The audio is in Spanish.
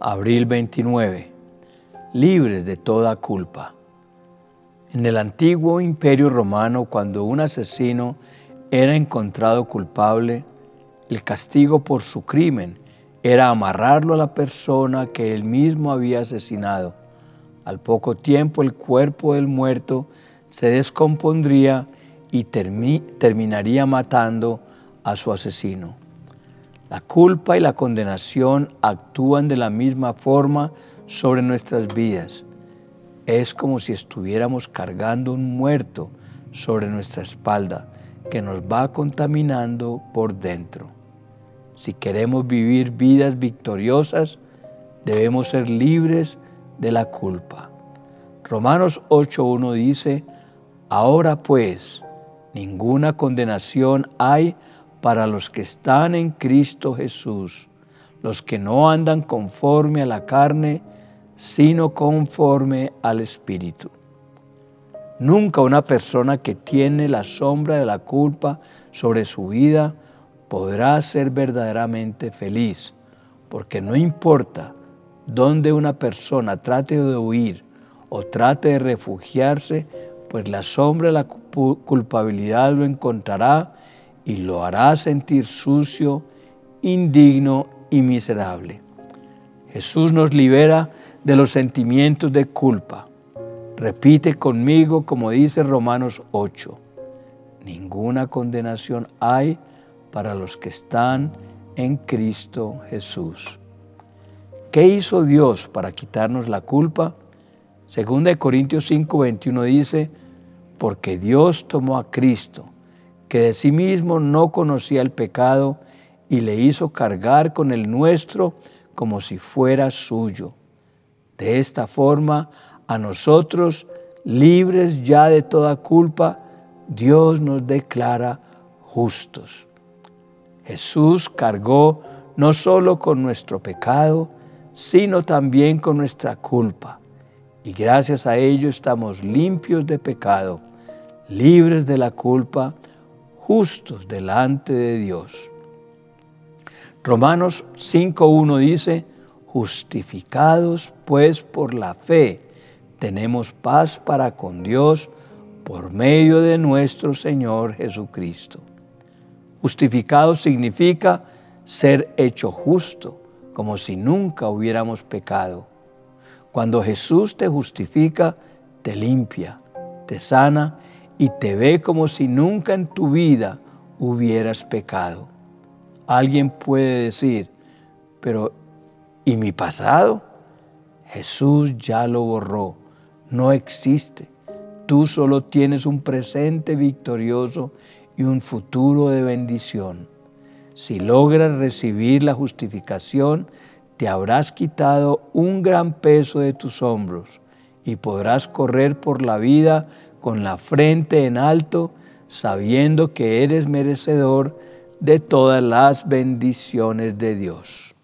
Abril 29. Libres de toda culpa. En el antiguo imperio romano, cuando un asesino era encontrado culpable, el castigo por su crimen era amarrarlo a la persona que él mismo había asesinado. Al poco tiempo el cuerpo del muerto se descompondría y terminaría matando a su asesino. La culpa y la condenación actúan de la misma forma sobre nuestras vidas. Es como si estuviéramos cargando un muerto sobre nuestra espalda que nos va contaminando por dentro. Si queremos vivir vidas victoriosas, debemos ser libres de la culpa. Romanos 8.1 dice, ahora pues, ninguna condenación hay para los que están en Cristo Jesús, los que no andan conforme a la carne, sino conforme al Espíritu. Nunca una persona que tiene la sombra de la culpa sobre su vida podrá ser verdaderamente feliz, porque no importa dónde una persona trate de huir o trate de refugiarse, pues la sombra de la culpabilidad lo encontrará y lo hará sentir sucio, indigno y miserable. Jesús nos libera de los sentimientos de culpa. Repite conmigo como dice Romanos 8. Ninguna condenación hay para los que están en Cristo Jesús. ¿Qué hizo Dios para quitarnos la culpa? Segunda de Corintios 5, 21 dice, porque Dios tomó a Cristo que de sí mismo no conocía el pecado y le hizo cargar con el nuestro como si fuera suyo. De esta forma, a nosotros, libres ya de toda culpa, Dios nos declara justos. Jesús cargó no solo con nuestro pecado, sino también con nuestra culpa. Y gracias a ello estamos limpios de pecado, libres de la culpa, justos delante de Dios. Romanos 5.1 dice, justificados pues por la fe, tenemos paz para con Dios por medio de nuestro Señor Jesucristo. Justificado significa ser hecho justo, como si nunca hubiéramos pecado. Cuando Jesús te justifica, te limpia, te sana y te ve como si nunca en tu vida hubieras pecado. Alguien puede decir, pero ¿y mi pasado? Jesús ya lo borró, no existe. Tú solo tienes un presente victorioso y un futuro de bendición. Si logras recibir la justificación, te habrás quitado un gran peso de tus hombros y podrás correr por la vida con la frente en alto, sabiendo que eres merecedor de todas las bendiciones de Dios.